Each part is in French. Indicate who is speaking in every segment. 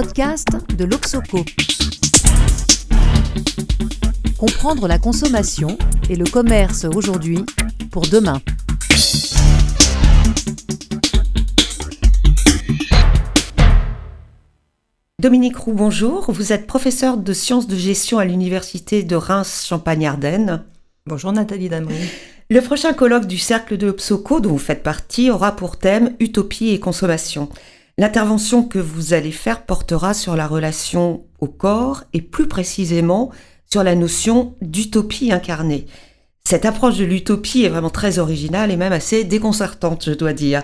Speaker 1: podcast de l'Oxoco. Comprendre la consommation et le commerce aujourd'hui pour demain.
Speaker 2: Dominique Roux, bonjour. Vous êtes professeur de sciences de gestion à l'université de Reims-Champagne-Ardenne.
Speaker 3: Bonjour Nathalie Damery.
Speaker 2: Le prochain colloque du Cercle de l'Opsoco, dont vous faites partie, aura pour thème Utopie et consommation. L'intervention que vous allez faire portera sur la relation au corps et plus précisément sur la notion d'utopie incarnée. Cette approche de l'utopie est vraiment très originale et même assez déconcertante, je dois dire.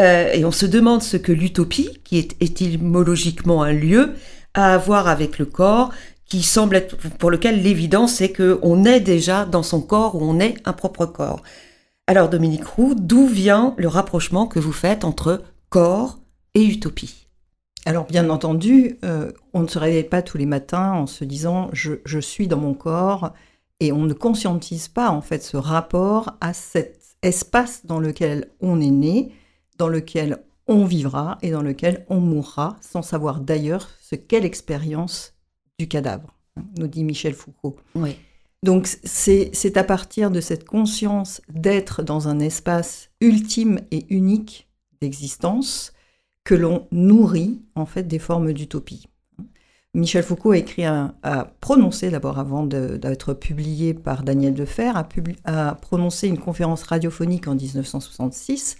Speaker 2: Euh, et on se demande ce que l'utopie, qui est étymologiquement un lieu, a à voir avec le corps, qui semble être pour lequel l'évidence c'est qu'on est déjà dans son corps ou on est un propre corps. Alors Dominique Roux, d'où vient le rapprochement que vous faites entre corps et utopie
Speaker 3: alors bien entendu, euh, on ne se réveille pas tous les matins en se disant je, suis dans mon corps et on ne conscientise pas en fait ce rapport à cet espace dans lequel on est né, dans lequel on vivra et dans lequel on mourra sans savoir d'ailleurs ce qu'est l'expérience du cadavre, hein, nous dit Michel Foucault.
Speaker 2: Oui.
Speaker 3: Donc c'est à partir de cette conscience d'être dans un espace ultime et unique d'existence que l'on nourrit en fait des formes d'utopie. Michel Foucault a écrit, a prononcé d'abord avant d'être publié par Daniel Defer, a, a, prononcé une conférence radiophonique en 1966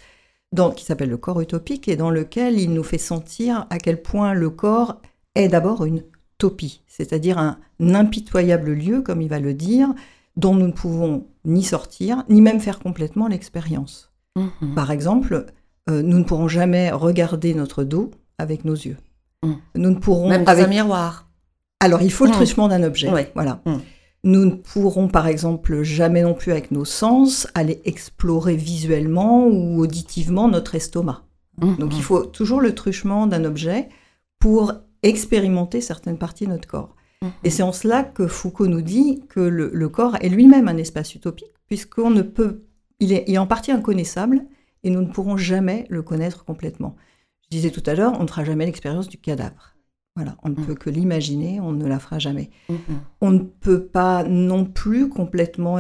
Speaker 3: dans, qui s'appelle Le corps utopique et dans lequel il nous fait sentir à quel point le corps est d'abord une topie, c'est-à-dire un impitoyable lieu, comme il va le dire, dont nous ne pouvons ni sortir, ni même faire complètement l'expérience. Mhm. Par exemple, euh, nous ne pourrons jamais regarder notre dos avec nos yeux.
Speaker 2: Mm. Nous ne pourrons même dans un miroir.
Speaker 3: Alors il faut le mm. truchement d'un objet. Voilà. Mm. Nous ne pourrons par exemple jamais non plus avec nos sens aller explorer visuellement ou auditivement notre estomac. Donc il faut toujours le truchement d'un objet pour expérimenter certaines parties de notre corps. Et c'est en cela que Foucault nous dit que le, corps est lui-même un espace utopique, puisqu'on ne peut, il est, il est en partie inconnaissable, et nous ne pourrons jamais le connaître complètement. Je disais tout à l'heure, on ne fera jamais l'expérience du cadavre. Voilà, on ne mm. peut que l'imaginer, on ne la fera jamais. On ne peut pas non plus complètement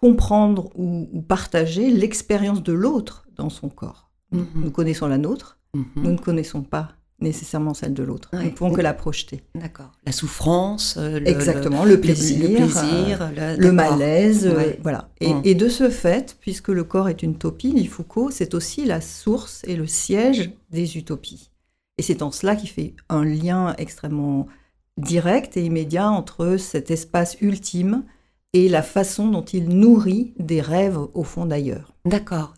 Speaker 3: comprendre ou, partager l'expérience de l'autre dans son corps. Nous connaissons la nôtre, nous ne connaissons pas nécessairement celle de l'autre. Nous ne pouvons que la projeter.
Speaker 2: D'accord. La souffrance,
Speaker 3: euh, le, Exactement, le, plaisir, le, plaisir, le, malaise, euh, voilà. Hum. Et, de ce fait, puisque le corps est une utopie, dit Foucault, c'est aussi la source et le siège des utopies. Et c'est en cela qu'il fait un lien extrêmement direct et immédiat entre cet espace ultime et la façon dont il nourrit des rêves au fond d'ailleurs.
Speaker 2: D'accord,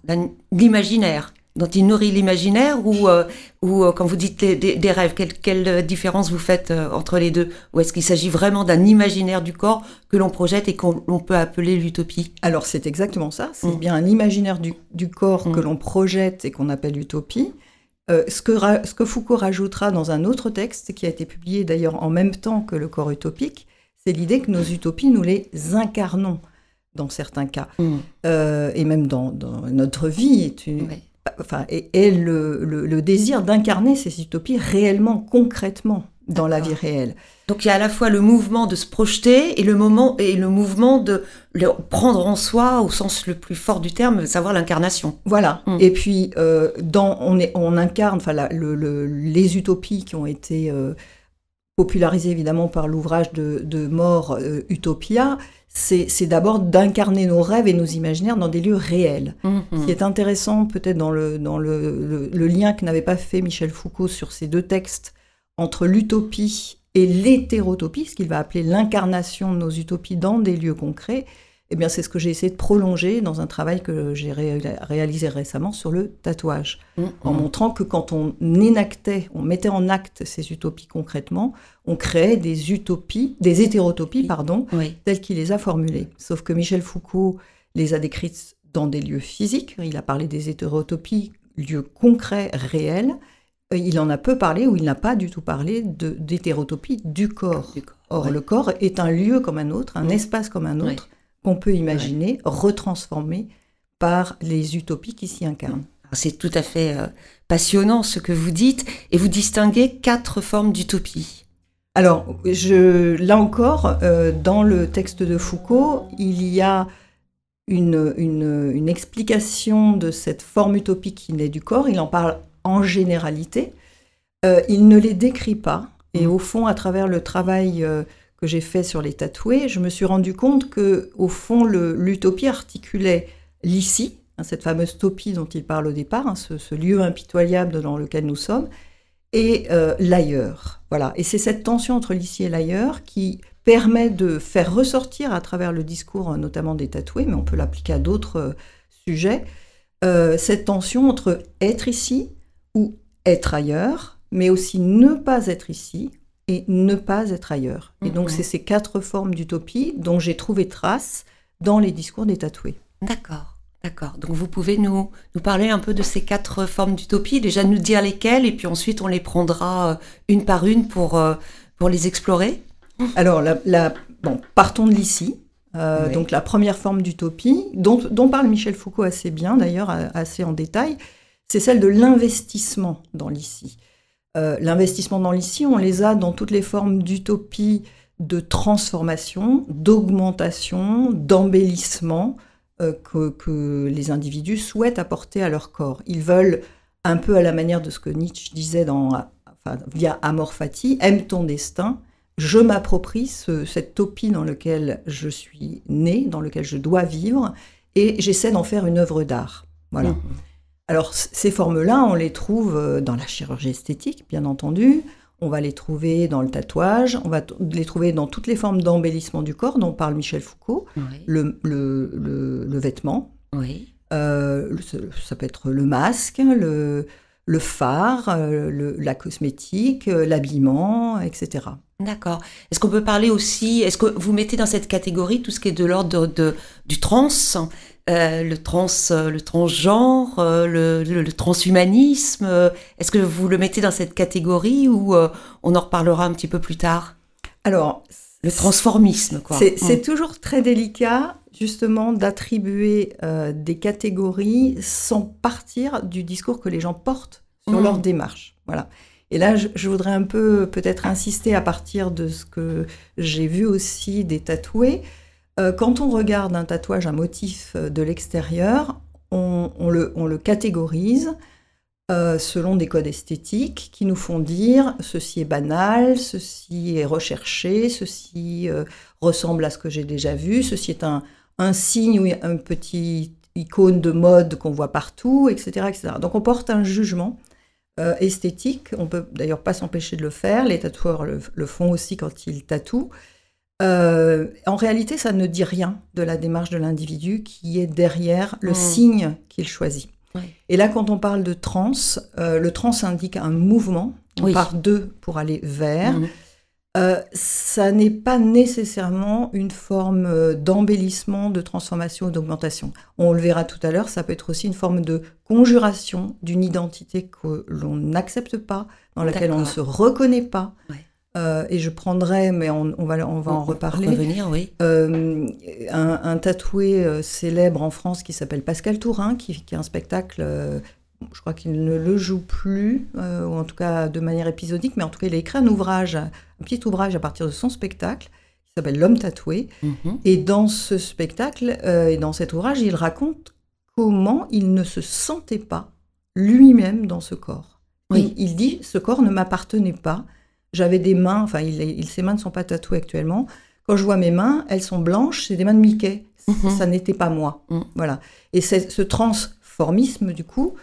Speaker 2: l'imaginaire dont il nourrit l'imaginaire ou, euh, ou euh, quand vous dites des, rêves, quelle, différence vous faites euh, entre les deux? Ou est-ce qu'il s'agit vraiment d'un imaginaire du corps que l'on projette et qu'on peut appeler l'utopie?
Speaker 3: Alors c'est exactement ça, c'est mm. bien un imaginaire du, corps mm. que l'on projette et qu'on appelle utopie. ce, que ce que Foucault rajoutera dans un autre texte, qui a été publié d'ailleurs en même temps que le corps utopique, c'est l'idée que nos utopies, nous les incarnons dans certains cas. Mm. et même dans, notre vie, est une, enfin, et, le, désir d'incarner ces utopies réellement, concrètement dans la vie réelle.
Speaker 2: Donc il y a à la fois le mouvement de se projeter et le moment et le mouvement de le prendre en soi au sens le plus fort du terme, savoir l'incarnation.
Speaker 3: Voilà. Mm. Et puis euh, dans, on, est, on incarne enfin, les utopies qui ont été euh, popularisées évidemment par l'ouvrage de, de Mort euh, Utopia c'est d'abord d'incarner nos rêves et nos imaginaires dans des lieux réels. Mhm. Ce qui est intéressant peut-être dans, le, dans le, lien que n'avait pas fait Michel Foucault sur ces deux textes entre l'utopie et l'hétérotopie, ce qu'il va appeler l'incarnation de nos utopies dans des lieux concrets, eh bien, c'est ce que j'ai essayé de prolonger dans un travail que j'ai réalisé récemment sur le tatouage, mmh, en mmh. montrant que quand on énactait, on mettait en acte ces utopies concrètement, on créait des utopies, des hétérotopies, pardon, telles qu'il les a formulées. Sauf que Michel Foucault les a décrites dans des lieux physiques. Il a parlé des hétérotopies, lieux concrets, réels. Il en a peu parlé ou il n'a pas du tout parlé d'hétérotopie du corps. Or, le corps est un lieu comme un autre, un espace comme un autre qu'on peut imaginer retransformé par les utopies qui s'y incarnent.
Speaker 2: C'est tout à fait euh, passionnant ce que vous dites, et vous distinguez quatre formes d'utopie.
Speaker 3: Alors, je, là encore, euh, dans le texte de Foucault, il y a une, une, explication de cette forme utopique qui naît du corps. Il en parle en généralité. Euh, il ne les décrit pas. Et mmh. au fond, à travers le travail que j'ai fait sur les tatoués, je me suis rendu compte que, au fond, l'utopie articulait l'ici, Hein, cette fameuse topie dont il parle au départ, hein, ce, lieu impitoyable dans lequel nous sommes, et euh, l'ailleurs. Voilà. Et c'est cette tension entre l'ici et l'ailleurs qui permet de faire ressortir à travers le discours, notamment des tatoués, mais on peut l'appliquer à d'autres euh, sujets, euh, cette tension entre être ici ou être ailleurs, mais aussi ne pas être ici et ne pas être ailleurs. Et donc, c'est ces quatre formes d'utopie dont j'ai trouvé trace dans les discours des tatoués.
Speaker 2: D'accord. D'accord. Donc vous pouvez nous, nous parler un peu de ces quatre formes d'utopie, déjà nous dire lesquelles, et puis ensuite on les prendra euh, une par une pour, euh, pour les explorer.
Speaker 3: Alors, la, bon, partons de l'ici. Euh, donc la première forme d'utopie, dont, dont, parle Michel Foucault assez bien, d'ailleurs, assez en détail, c'est celle de l'investissement dans l'ici. L'investissement dans l'ici, on les a dans toutes les formes d'utopie de transformation, d'augmentation, d'embellissement, euh, que, les individus souhaitent apporter à leur corps. Ils veulent, un peu à la manière de ce que Nietzsche disait dans, enfin, via Amor Fati, aime ton destin, je m'approprie cette topie dans laquelle je suis né, dans laquelle je dois vivre, et j'essaie d'en faire une œuvre d'art. Voilà. Mmh. Alors, ces formes-là, on les trouve euh, dans la chirurgie esthétique, bien entendu, on va les trouver dans le tatouage, on va les trouver dans toutes les formes d'embellissement du corps dont parle Michel Foucault, le, le, vêtement,
Speaker 2: oui.
Speaker 3: Euh, ça peut être le masque, le, le phare, euh, la cosmétique, l'habillement, etc.
Speaker 2: D'accord. Est-ce qu'on peut parler aussi, est-ce que vous mettez dans cette catégorie tout ce qui est de l'ordre de, du trans euh, le trans, euh, le transgenre, euh, le, transhumanisme. Est-ce que vous le mettez dans cette catégorie ou on en reparlera un petit peu plus tard?
Speaker 3: Alors,
Speaker 2: le transformisme, quoi.
Speaker 3: C'est mm. toujours très délicat, justement, d'attribuer des catégories sans partir du discours que les gens portent sur mm. leur démarche. Voilà. Et là, je voudrais un peu peut-être insister à partir de ce que j'ai vu aussi des tatoués. Euh, quand on regarde un tatouage, un motif euh, de l'extérieur, on, le, catégorise euh, selon des codes esthétiques qui nous font dire ceci est banal, ceci est recherché, ceci ressemble à ce que j'ai déjà vu, ceci est un, signe ou un petit icône de mode qu'on voit partout, etc., etc. Donc on porte un jugement esthétique, on peut d'ailleurs pas s'empêcher de le faire, les tatoueurs le font aussi quand ils tatouent. Euh, en réalité, ça ne dit rien de la démarche de l'individu qui est derrière le hmm. signe qu'il choisit. Et là, quand on parle de trans, euh, le trans indique un mouvement, on part de pour aller vers. Hmm. Euh, ça n'est pas nécessairement une forme d'embellissement, de transformation ou d'augmentation. On le verra tout à l'heure, ça peut être aussi une forme de conjuration d'une identité que l'on n'accepte pas, dans laquelle on ne se reconnaît pas. Euh, et je prendrai, mais on, va, on va en reparler.
Speaker 2: Revenir, oui.
Speaker 3: Euh, un, tatoué euh, célèbre en France qui s'appelle Pascal Tourin, qui, qui a un spectacle, je crois qu'il ne le joue plus, ou en tout cas de manière épisodique, mais en tout cas il a écrit un ouvrage, un petit ouvrage à partir de son spectacle, qui s'appelle L'homme tatoué. Mhm. Et dans ce spectacle, et dans cet ouvrage, il raconte comment il ne se sentait pas lui-même dans ce corps. Oui. il dit, ce corps ne m'appartenait pas j'avais des mains, enfin, il, ses mains ne sont pas tatouées actuellement. Quand je vois mes mains, elles sont blanches, c'est des mains de Mickey. Mhm. Ça n'était pas moi. Mhm. Voilà. Et ce transformisme, du coup,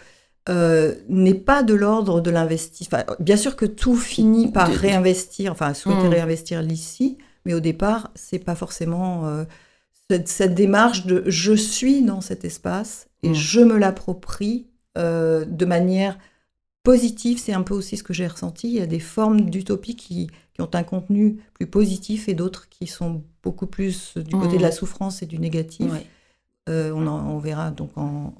Speaker 3: euh, n'est pas de l'ordre de l'investissement. bien sûr que tout finit par réinvestir, enfin, souhaiter mhm. réinvestir l'ici, mais au départ, c'est pas forcément euh, cette, démarche de je suis dans cet espace et je me l'approprie euh, de manière positif, c'est un peu aussi ce que j'ai ressenti. Il y a des formes d'utopie qui, ont un contenu plus positif et d'autres qui sont beaucoup plus du côté de la mmh. souffrance et du négatif. Euh, on, verra donc en,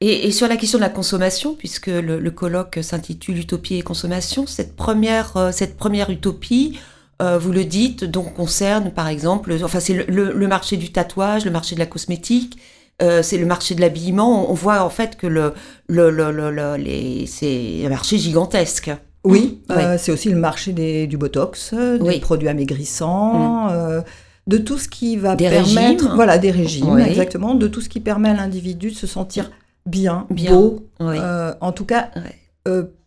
Speaker 2: et, sur la question de la consommation, puisque le, colloque s'intitule Utopie et consommation, cette première, euh, cette première utopie, euh, vous le dites, donc concerne par exemple, enfin c'est le, marché du tatouage, le marché de la cosmétique, euh, c'est le marché de l'habillement. On voit en fait que le, le, le, le- les, c'est un marché gigantesque.
Speaker 3: Oui, euh, c'est aussi le marché des, du Botox, euh, des
Speaker 2: Oui. Mm.
Speaker 3: produits amaigrissants, euh, de tout ce qui va
Speaker 2: Des
Speaker 3: permettre,
Speaker 2: régimes.
Speaker 3: voilà, des régimes,
Speaker 2: Oui.
Speaker 3: exactement, de tout ce qui permet à l'individu de se sentir bien,
Speaker 2: Bien.
Speaker 3: beau, en tout cas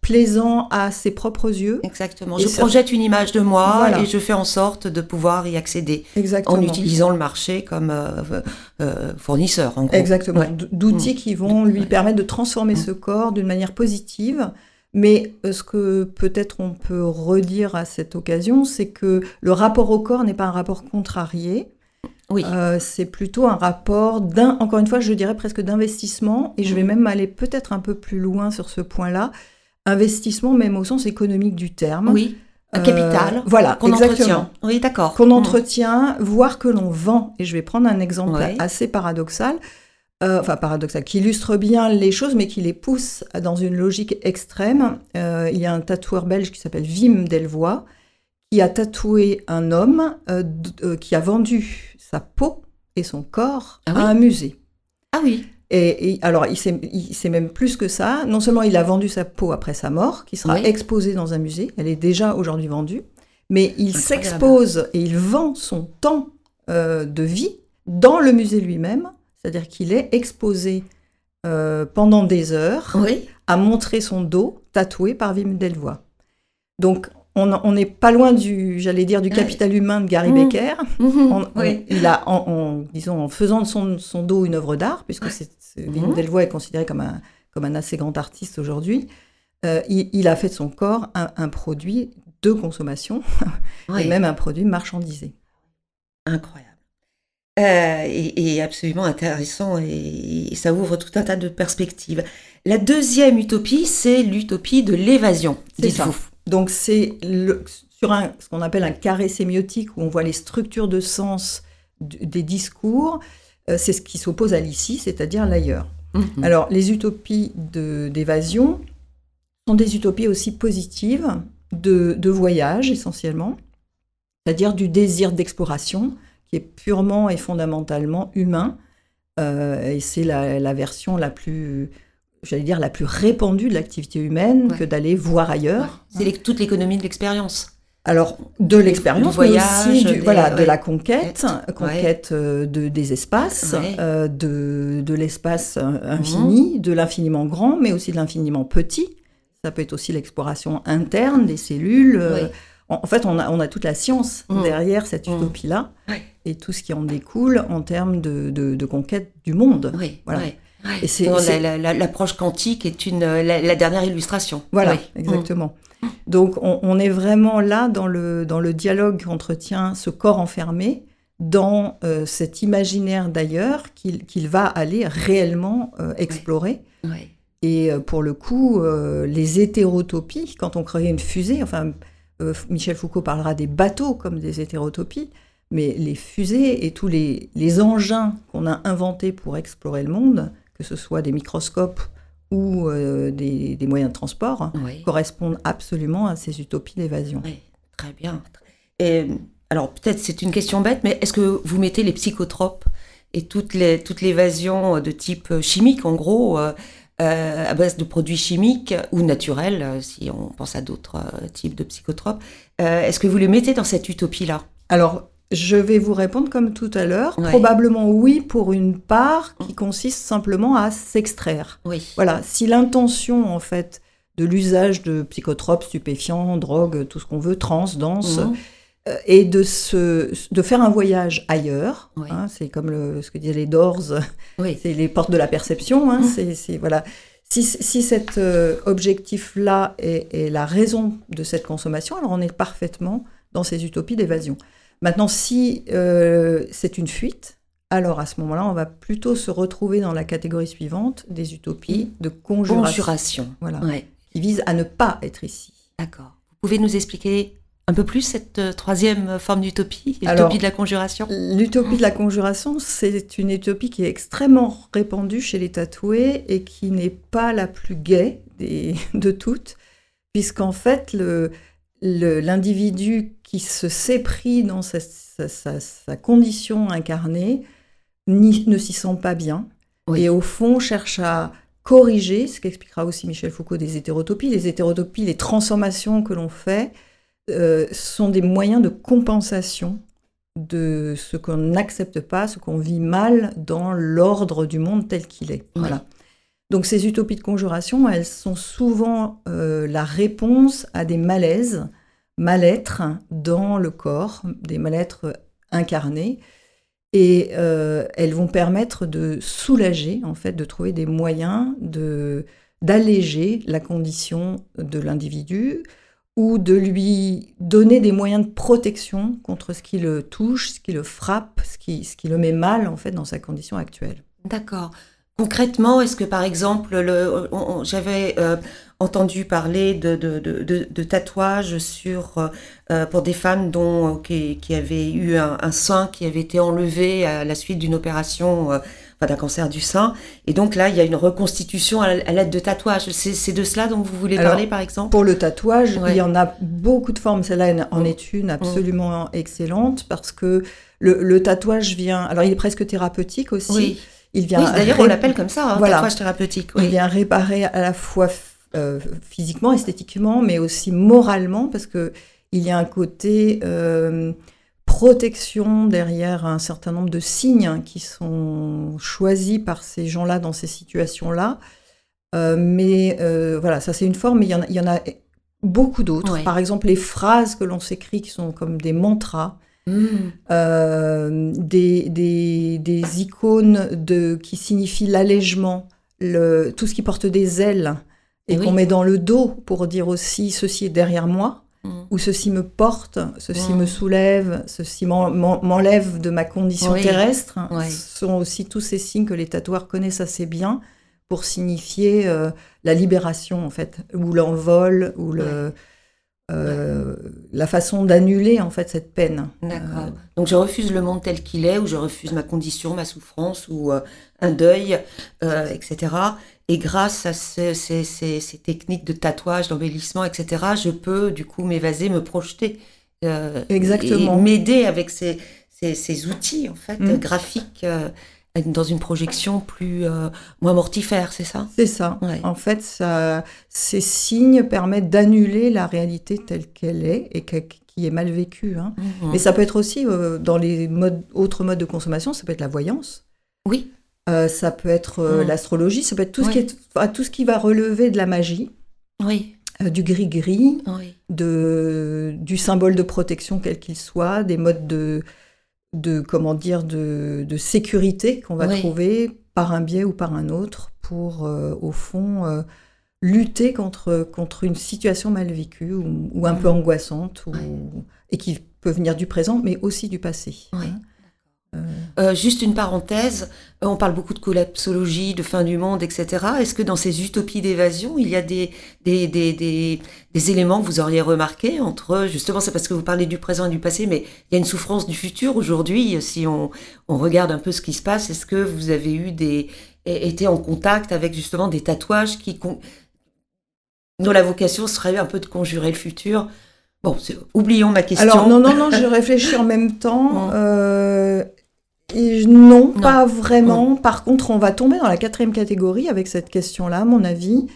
Speaker 3: plaisant à ses propres yeux.
Speaker 2: exactement.
Speaker 3: et
Speaker 2: Je
Speaker 3: ça-
Speaker 2: projette une image de moi
Speaker 3: Voilà.
Speaker 2: et je fais en sorte de pouvoir y accéder
Speaker 3: Exactement.
Speaker 2: en utilisant le marché comme euh, euh, fournisseur, en gros.
Speaker 3: Exactement,
Speaker 2: Ouais.
Speaker 3: d'outils qui vont lui permettre de transformer
Speaker 2: Mm.
Speaker 3: ce corps d'une manière positive. Mais euh, ce que peut-être on peut redire à cette occasion, c'est que le rapport au corps n'est pas un rapport contrarié.
Speaker 2: Oui.
Speaker 3: Euh, c'est plutôt un rapport d'un, encore une fois, je dirais presque d'investissement, et je vais
Speaker 2: Mm.
Speaker 3: même aller peut-être un peu plus loin sur ce point-là. Investissement même au sens économique du terme.
Speaker 2: Oui, un
Speaker 3: Euh,
Speaker 2: capital
Speaker 3: voilà,
Speaker 2: qu'on entretient. Oui, d'accord.
Speaker 3: qu'on
Speaker 2: Mm.
Speaker 3: entretient, voire que l'on vend. Et je vais prendre un exemple
Speaker 2: Ouais.
Speaker 3: assez paradoxal, euh, enfin paradoxal, qui illustre bien les choses, mais qui les pousse dans une logique extrême. Euh, il y a un tatoueur belge qui s'appelle Wim Delvoye, qui a tatoué un homme euh, euh, qui a vendu sa peau et son corps
Speaker 2: Ah oui
Speaker 3: à un musée.
Speaker 2: Ah oui,
Speaker 3: Et, et alors, il sait, il sait même plus que ça. Non seulement il a vendu sa peau après sa mort, qui sera
Speaker 2: Oui.
Speaker 3: exposée dans un musée, elle est déjà aujourd'hui vendue, mais il s'expose et il vend son temps euh, de vie dans le musée lui-même, c'est-à-dire qu'il est exposé euh, pendant des heures
Speaker 2: oui,
Speaker 3: à montrer son dos tatoué par Wim Delvoye. Donc, on n'est pas loin du, j'allais dire, du
Speaker 2: Ouais.
Speaker 3: capital humain de Gary
Speaker 2: Mm.
Speaker 3: Becker. On- on-
Speaker 2: oui.
Speaker 3: il a, en, en- disons, en faisant de son, son dos une œuvre d'art, puisque c'est, Wim
Speaker 2: Mhm.
Speaker 3: Delvoye est considéré comme un, comme un assez grand artiste aujourd'hui, euh, il, il a fait de son corps un, un produit de consommation
Speaker 2: Oui.
Speaker 3: et même un produit marchandisé.
Speaker 2: Incroyable. Euh, et, et absolument intéressant et, et ça ouvre tout un tas de perspectives. La deuxième utopie, c'est l'utopie de l'évasion,
Speaker 3: C'est ça. Donc c'est sur un, ce qu'on appelle un carré sémiotique où on voit les structures de sens des discours, c'est ce qui s'oppose à l'ici, c'est-à-dire l'ailleurs.
Speaker 2: Mhm.
Speaker 3: Alors, les utopies de- d'évasion sont des utopies aussi positives, de, de voyage essentiellement, c'est-à-dire du désir d'exploration qui est purement et fondamentalement humain. Euh, et c'est la, la version la plus, j'allais dire, la plus répandue de l'activité humaine
Speaker 2: Ouais.
Speaker 3: que d'aller voir ailleurs.
Speaker 2: C'est toute l'économie de l'expérience.
Speaker 3: Alors, de l'expérience, mais aussi du-
Speaker 2: des-
Speaker 3: voilà, de la conquête, conquête euh, de, des espaces,
Speaker 2: Ouais.
Speaker 3: euh, de, de l'espace euh, infini, de l'infiniment grand, mais aussi de l'infiniment petit. Ça peut être aussi l'exploration interne des cellules. euh, en, en fait, on a, on a toute la science
Speaker 2: Mm.
Speaker 3: derrière cette
Speaker 2: Mm.
Speaker 3: utopie-là
Speaker 2: Ouais.
Speaker 3: et tout ce qui en découle en termes de, de- de conquête du monde. Voilà. Et c'est-
Speaker 2: L'approche quantique est une, la, la dernière illustration.
Speaker 3: Voilà,
Speaker 2: Oui.
Speaker 3: exactement. Donc on, on est vraiment là dans le, dans le dialogue qu'entretient ce corps enfermé, dans euh, cet imaginaire d'ailleurs qu'il qu'il va aller réellement euh, explorer.
Speaker 2: Mm. Oui.
Speaker 3: Et euh, pour le coup, euh, les hétérotopies, quand on crée une fusée, enfin euh, Michel Foucault parlera des bateaux comme des hétérotopies, mais les fusées et tous les, les engins qu'on a inventés pour explorer le monde, que ce soit des microscopes ou euh, des, des moyens de transport,
Speaker 2: Oui.
Speaker 3: correspondent absolument à ces utopies d'évasion.
Speaker 2: Oui, très bien. Et, alors, peut-être c'est une question bête, mais est-ce que vous mettez les psychotropes et toute l'évasion de type chimique, en gros, euh, euh, à base de produits chimiques ou naturels, euh, si on pense à d'autres euh, types de psychotropes, euh, est-ce que vous les mettez dans cette utopie-là?
Speaker 3: Alors, je vais vous répondre comme tout à l'heure.
Speaker 2: Ouais.
Speaker 3: Probablement oui pour une part qui consiste simplement à s'extraire.
Speaker 2: Oui.
Speaker 3: Voilà, si l'intention en fait de l'usage de psychotropes, stupéfiants, drogues, tout ce qu'on veut, trans, danse,
Speaker 2: Mhm.
Speaker 3: euh, est de, se, de faire un voyage ailleurs.
Speaker 2: Oui.
Speaker 3: hein, c'est comme le- ce que disaient les Doors,
Speaker 2: Oui.
Speaker 3: c'est les portes de la perception. hein,
Speaker 2: Mhm.
Speaker 3: c'est- voilà. Si, si cet euh, objectif-là est, est la raison de cette consommation, alors on est parfaitement dans ces utopies d'évasion. Maintenant, si euh, c'est une fuite, alors à ce moment-là, on va plutôt se retrouver dans la catégorie suivante des utopies de conjuration,
Speaker 2: Conjuration.
Speaker 3: Voilà,
Speaker 2: Ouais.
Speaker 3: qui visent à ne pas être ici.
Speaker 2: D'accord. Vous pouvez nous expliquer un peu plus cette euh, troisième forme d'utopie, l'utopie de la conjuration?
Speaker 3: L'utopie de la conjuration, c'est une utopie qui est extrêmement répandue chez les tatoués et qui n'est pas la plus gaie des- de toutes, puisqu'en fait, l'individu qui se s'est pris dans sa, sa- sa- sa condition incarnée ne s'y sent pas bien. Et au fond, cherche à corriger, ce qu'expliquera aussi Michel Foucault des hétérotopies. Les hétérotopies, les transformations que l'on fait, euh, sont des moyens de compensation de ce qu'on n'accepte pas, ce qu'on vit mal dans l'ordre du monde tel qu'il est. Voilà. Donc ces utopies de conjuration, elles sont souvent euh, la réponse à des malaises, mal-être dans le corps, des mal-être incarnés, et euh, elles vont permettre de soulager, en fait, de trouver des moyens de d'alléger la condition de l'individu ou de lui donner des moyens de protection contre ce qui le touche, ce qui le frappe, ce qui, ce qui le met mal en fait dans sa condition actuelle.
Speaker 2: D'accord. Concrètement, est-ce que par exemple, j'avais euh, entendu parler de, de, de, tatouages sur, euh, pour des femmes dont, qui, qui avaient eu un, sein qui avait été enlevé à la suite d'une opération, euh, enfin, d'un cancer du sein. Et donc là, il y a une reconstitution à, l'aide de tatouages. C'est de cela dont vous voulez parler, par exemple?
Speaker 3: Pour le tatouage, il y en a beaucoup de formes. Celle-là en mm. est une absolument excellente parce que le, le, tatouage vient. Alors, il est presque thérapeutique aussi.
Speaker 2: Oui. Il vient. D'ailleurs, on l'appelle comme ça, hein, tatouage thérapeutique.
Speaker 3: Il vient réparer à la fois euh, physiquement, esthétiquement, mais aussi moralement, parce que il y a un côté euh, protection derrière un certain nombre de signes qui sont choisis par ces gens-là dans ces situations-là. Euh, mais voilà, ça c'est une forme, mais il y en a, il y en a beaucoup d'autres. Par exemple, les phrases que l'on s'écrit qui sont comme des mantras. Euh, des, des, des, icônes de, qui signifient l'allègement, tout ce qui porte des ailes et qu'on met dans le dos pour dire aussi ceci est derrière moi, mm. ou ceci me porte, ceci mm. me soulève, ceci m'enlève de ma condition terrestre. Ce sont aussi tous ces signes que les tatoueurs connaissent assez bien pour signifier euh, la libération en fait, ou l'envol, ou le euh, la façon d'annuler en fait cette peine.
Speaker 2: D'accord. Euh, Donc je refuse le monde tel qu'il est, ou je refuse ma condition, ma souffrance, ou euh, un deuil, etc. Et grâce à ces, techniques de tatouage, d'embellissement, etc., je peux du coup m'évaser, me projeter.
Speaker 3: Exactement.
Speaker 2: m'aider avec ces, outils en fait mm. graphiques dans une projection plus euh, moins mortifère, c'est ça?
Speaker 3: C'est ça. En fait, ça, ces signes permettent d'annuler la réalité telle qu'elle est et qui est mal vécue. Hein. Mhm. Mais ça peut être aussi euh, dans les modes, autres modes de consommation, ça peut être la voyance.
Speaker 2: Oui.
Speaker 3: Euh, ça peut être mhm. l'astrologie, ça peut être tout, ce qui est, tout ce qui va relever de la magie.
Speaker 2: Oui.
Speaker 3: du gris-gris, de, du symbole de protection quel qu'il soit, des modes de, de comment dire de, sécurité qu'on va trouver par un biais ou par un autre pour euh, au fond euh, lutter contre contre une situation mal vécue ou, un peu angoissante et qui peut venir du présent mais aussi du passé. Hein.
Speaker 2: Euh, juste une parenthèse, euh, on parle beaucoup de collapsologie, de fin du monde, etc. Est-ce que dans ces utopies d'évasion, il y a des, des, des, des, éléments que vous auriez remarqués entre, justement, c'est parce que vous parlez du présent et du passé, mais il y a une souffrance du futur aujourd'hui. Si on, on regarde un peu ce qui se passe, est-ce que vous avez eu des, été en contact avec justement des tatouages qui, dont la vocation serait un peu de conjurer le futur? Bon, oublions ma question.
Speaker 3: Alors non, non, non, je réfléchis en même temps. Euh, non, pas vraiment. Par contre, on va tomber dans la quatrième catégorie avec cette question-là, à mon avis,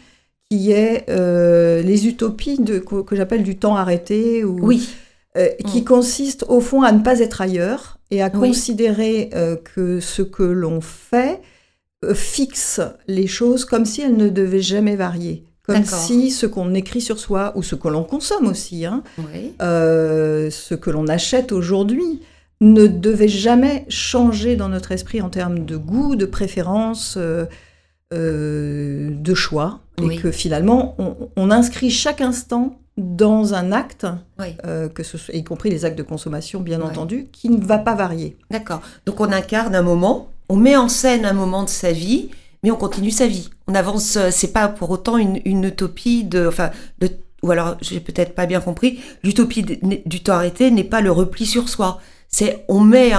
Speaker 3: qui est euh, les utopies de, que, j'appelle du temps arrêté. Ou,
Speaker 2: oui.
Speaker 3: Euh, qui mm. consiste au fond à ne pas être ailleurs et à considérer euh, que ce que l'on fait fixe les choses comme si elles ne devaient jamais varier. Comme si ce qu'on écrit sur soi, ou ce que l'on consomme aussi, hein, ce que l'on achète aujourd'hui, ne devait jamais changer dans notre esprit en termes de goût, de préférence, euh, euh, de choix, et que finalement on, inscrit chaque instant dans un acte, euh, que ce soit, y compris les actes de consommation bien entendu, qui ne va pas varier.
Speaker 2: D'accord. Donc on incarne un moment, on met en scène un moment de sa vie, mais on continue sa vie. On avance. C'est pas pour autant une, utopie de, enfin, de, ou alors j'ai peut-être pas bien compris. L'utopie du temps arrêté n'est pas le repli sur soi c'est on met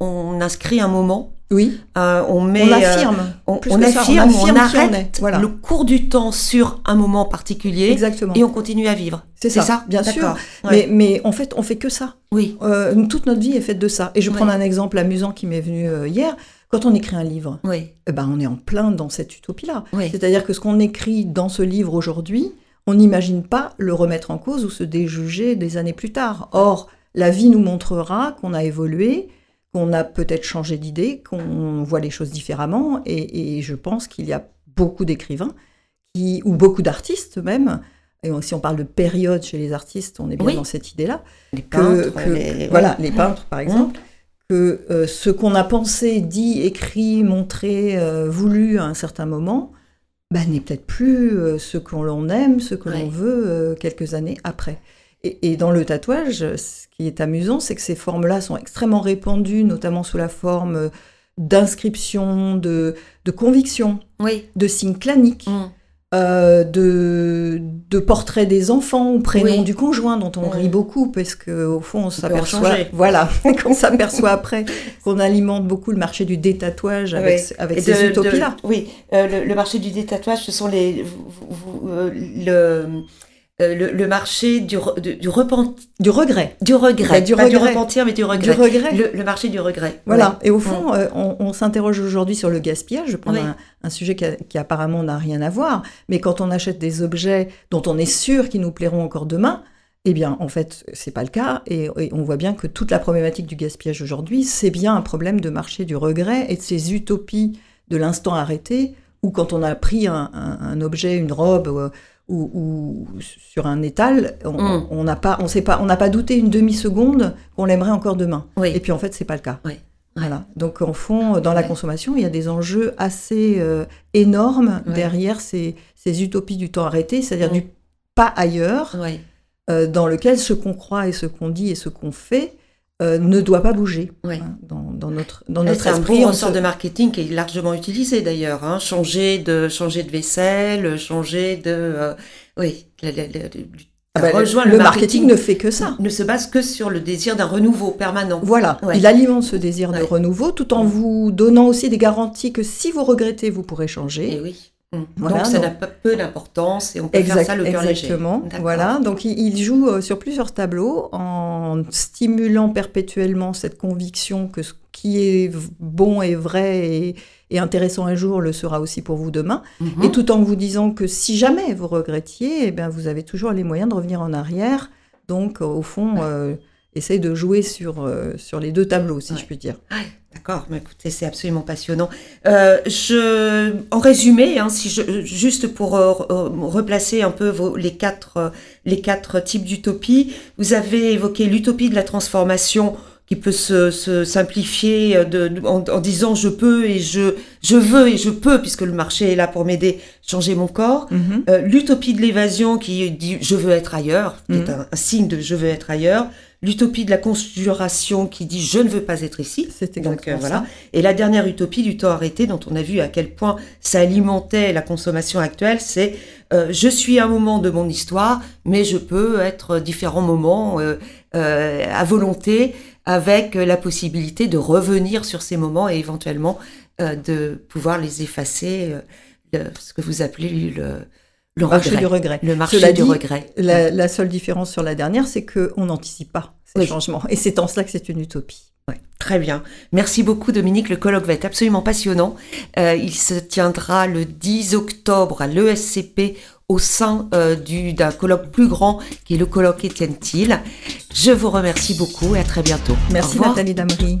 Speaker 2: on inscrit un moment.
Speaker 3: Oui.
Speaker 2: Euh, on met.
Speaker 3: On affirme.
Speaker 2: on, affirme, on, arrête le cours du temps sur un moment particulier.
Speaker 3: Exactement.
Speaker 2: Et on continue à vivre.
Speaker 3: C'est ça, bien sûr. Mais, mais en fait, on fait que ça.
Speaker 2: Oui.
Speaker 3: Euh, toute notre vie est faite de ça. Et je vais prendre un exemple amusant qui m'est venu euh, hier. Quand on écrit un livre,
Speaker 2: Oui.
Speaker 3: eh ben, on est en plein dans cette utopie-là.
Speaker 2: Oui.
Speaker 3: C'est-à-dire que ce qu'on écrit dans ce livre aujourd'hui, on n'imagine pas le remettre en cause ou se déjuger des années plus tard. Or, la vie nous montrera qu'on a évolué, qu'on a peut-être changé d'idée, qu'on voit les choses différemment, et, et je pense qu'il y a beaucoup d'écrivains qui, ou beaucoup d'artistes même, et si on parle de période chez les artistes, on est bien
Speaker 2: Oui.
Speaker 3: dans cette idée-là,
Speaker 2: Les
Speaker 3: que,
Speaker 2: peintres,
Speaker 3: que-
Speaker 2: les...
Speaker 3: voilà, les peintres par exemple,
Speaker 2: Mmh.
Speaker 3: que euh, ce qu'on a pensé, dit, écrit, montré, euh, voulu à un certain moment, bah, n'est peut-être plus euh, ce que l'on aime, ce que
Speaker 2: Ouais.
Speaker 3: l'on veut quelques années après. Et, et dans le tatouage, ce qui est amusant, c'est que ces formes-là sont extrêmement répandues, notamment sous la forme d'inscriptions, de, de convictions,
Speaker 2: Oui.
Speaker 3: de signes claniques
Speaker 2: Mm.
Speaker 3: euh, de, de portraits des enfants ou prénoms
Speaker 2: Oui.
Speaker 3: du conjoint dont on
Speaker 2: Oui.
Speaker 3: rit beaucoup parce que au fond on s'aperçoit voilà qu'on s'aperçoit après qu'on alimente beaucoup le marché du détatouage avec,
Speaker 2: Oui.
Speaker 3: avec
Speaker 2: Et
Speaker 3: ces
Speaker 2: de-
Speaker 3: utopies là
Speaker 2: de- oui, euh, le, le marché du détatouage, ce sont les, vous- vous- euh, le, euh, le, le marché du, re- du, du repenti-
Speaker 3: du regret
Speaker 2: du regret.
Speaker 3: Bah, du
Speaker 2: Pas du repentir, mais du
Speaker 3: du
Speaker 2: regret. Le, le marché du regret.
Speaker 3: Voilà,
Speaker 2: Ouais.
Speaker 3: et au fond, euh, on, on s'interroge aujourd'hui sur le gaspillage. Je prends un, un sujet qui, a- qui apparemment n'a rien à voir, mais quand on achète des objets dont on est sûr qu'ils nous plairont encore demain, eh bien, en fait, c'est pas le cas, et, et on voit bien que toute la problématique du gaspillage aujourd'hui, c'est bien un problème de marché du regret et de ces utopies de l'instant arrêté, où quand on a pris un, un- un objet, une robe euh, ou, ou sur un étal, on
Speaker 2: Mm.
Speaker 3: on n'a pas, on sait pas, on n'a pas douté une demi seconde qu'on l'aimerait encore demain.
Speaker 2: Oui.
Speaker 3: Et puis en fait, c'est pas le cas.
Speaker 2: Oui.
Speaker 3: Voilà. Donc en fond, dans la consommation, il y a des enjeux assez euh, énormes derrière ces, ces utopies du temps arrêté, c'est-à-dire
Speaker 2: Mm.
Speaker 3: du pas ailleurs, euh, dans lequel ce qu'on croit et ce qu'on dit et ce qu'on fait euh, ne doit pas bouger
Speaker 2: Ouais.
Speaker 3: hein, dans, dans notre dans notre
Speaker 2: C'est un bon
Speaker 3: on
Speaker 2: ressort
Speaker 3: se-
Speaker 2: de marketing qui est largement utilisé d'ailleurs. Hein. Changer de changer de vaisselle, changer de euh, oui. le- le-
Speaker 3: Ah bah, le, marketing ne fait que ça.
Speaker 2: ne se base que sur le désir d'un renouveau permanent.
Speaker 3: Voilà,
Speaker 2: Ouais.
Speaker 3: il alimente ce désir de
Speaker 2: Ouais.
Speaker 3: renouveau tout en vous donnant aussi des garanties que si vous regrettez, vous pourrez changer.
Speaker 2: Et oui. Mm.
Speaker 3: Voilà,
Speaker 2: donc ça n'a pas peu d'importance et on peut
Speaker 3: Exact-
Speaker 2: faire ça le cœur léger.
Speaker 3: exactement. Voilà. Donc il, il joue euh, sur plusieurs tableaux en stimulant perpétuellement cette conviction que ce qui est bon et vrai et, et intéressant un jour le sera aussi pour vous demain.
Speaker 2: Mhm.
Speaker 3: Et tout en vous disant que si jamais vous regrettiez, eh bien vous avez toujours les moyens de revenir en arrière. Donc euh, au fond, euh, essaye de jouer sur, euh, sur les deux tableaux, si
Speaker 2: Ouais.
Speaker 3: je puis dire.
Speaker 2: D'accord, mais écoutez, c'est absolument passionnant. Euh, je, en résumé, hein, si je, juste pour euh, re- replacer un peu vos, les, quatre, euh, les quatre types d'utopie, vous avez évoqué l'utopie de la transformation qui peut se, se simplifier euh, de, de- en, en disant je peux et je, je veux et je peux, puisque le marché est là pour m'aider, changer mon corps.
Speaker 3: Mhm.
Speaker 2: Euh, l'utopie de l'évasion qui dit je veux être ailleurs, qui est
Speaker 3: Mhm.
Speaker 2: un, un signe de je veux être ailleurs. L'utopie de la conjuration qui dit je ne veux pas être ici.
Speaker 3: C'est
Speaker 2: Donc euh, voilà.
Speaker 3: ça.
Speaker 2: Et la dernière utopie du temps arrêté, dont on a vu à quel point ça alimentait la consommation actuelle, c'est euh, je suis un moment de mon histoire, mais je peux être différents moments euh, euh, à volonté, avec la possibilité de revenir sur ces moments et éventuellement euh, de pouvoir les effacer, euh, le- ce que vous appelez le, le
Speaker 3: Marché
Speaker 2: regret.
Speaker 3: du regret.
Speaker 2: Le marché
Speaker 3: Cela
Speaker 2: du
Speaker 3: dit,
Speaker 2: regret.
Speaker 3: La, la seule différence sur la dernière, c'est qu'on n'anticipe pas ces
Speaker 2: Oui.
Speaker 3: changements. Et c'est en cela que c'est une utopie.
Speaker 2: Ouais, très bien. Merci beaucoup Dominique. Le colloque va être absolument passionnant. Euh, il se tiendra le 10 octobre à l'ESCP au sein euh, du- d'un colloque plus grand qui est le colloque Étienne Thiel. Je vous remercie beaucoup et à très bientôt.
Speaker 3: Merci. Nathalie Damery.